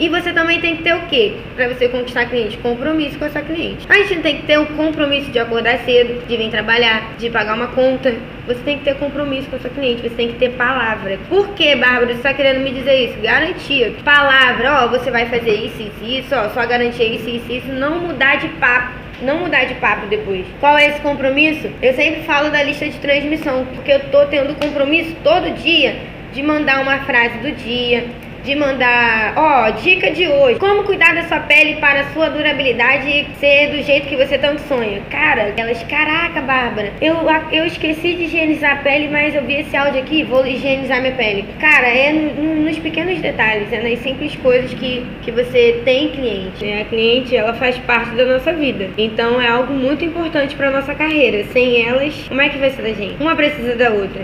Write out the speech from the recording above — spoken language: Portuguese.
E você também tem que ter o quê? Para você conquistar cliente? Compromisso com essa cliente. A gente tem que ter o compromisso de acordar cedo, de vir trabalhar, de pagar uma conta. Você tem que ter compromisso com essa cliente, você tem que ter palavra. Por que, Bárbara, você está querendo me dizer isso? Garantia. Palavra, ó, você vai fazer isso, isso, isso, ó, só garantia isso, isso, isso. Não mudar de papo não mudar de papo depois. Qual é esse compromisso? Eu sempre falo da lista de transmissão, porque eu tô tendo compromisso todo dia de mandar uma frase do dia, de mandar, ó, dica de hoje, como cuidar da sua pele para sua durabilidade ser do jeito que você tanto sonha. Cara, elas, caraca, Bárbara, eu, eu esqueci de higienizar a pele, mas eu vi esse áudio aqui, vou higienizar minha pele. Cara, é no, nos pequenos detalhes, é nas simples coisas que, que você tem cliente. Né? A cliente, ela faz parte da nossa vida. Então é algo muito importante para nossa carreira. Sem elas, como é que vai ser da gente? Uma precisa da outra.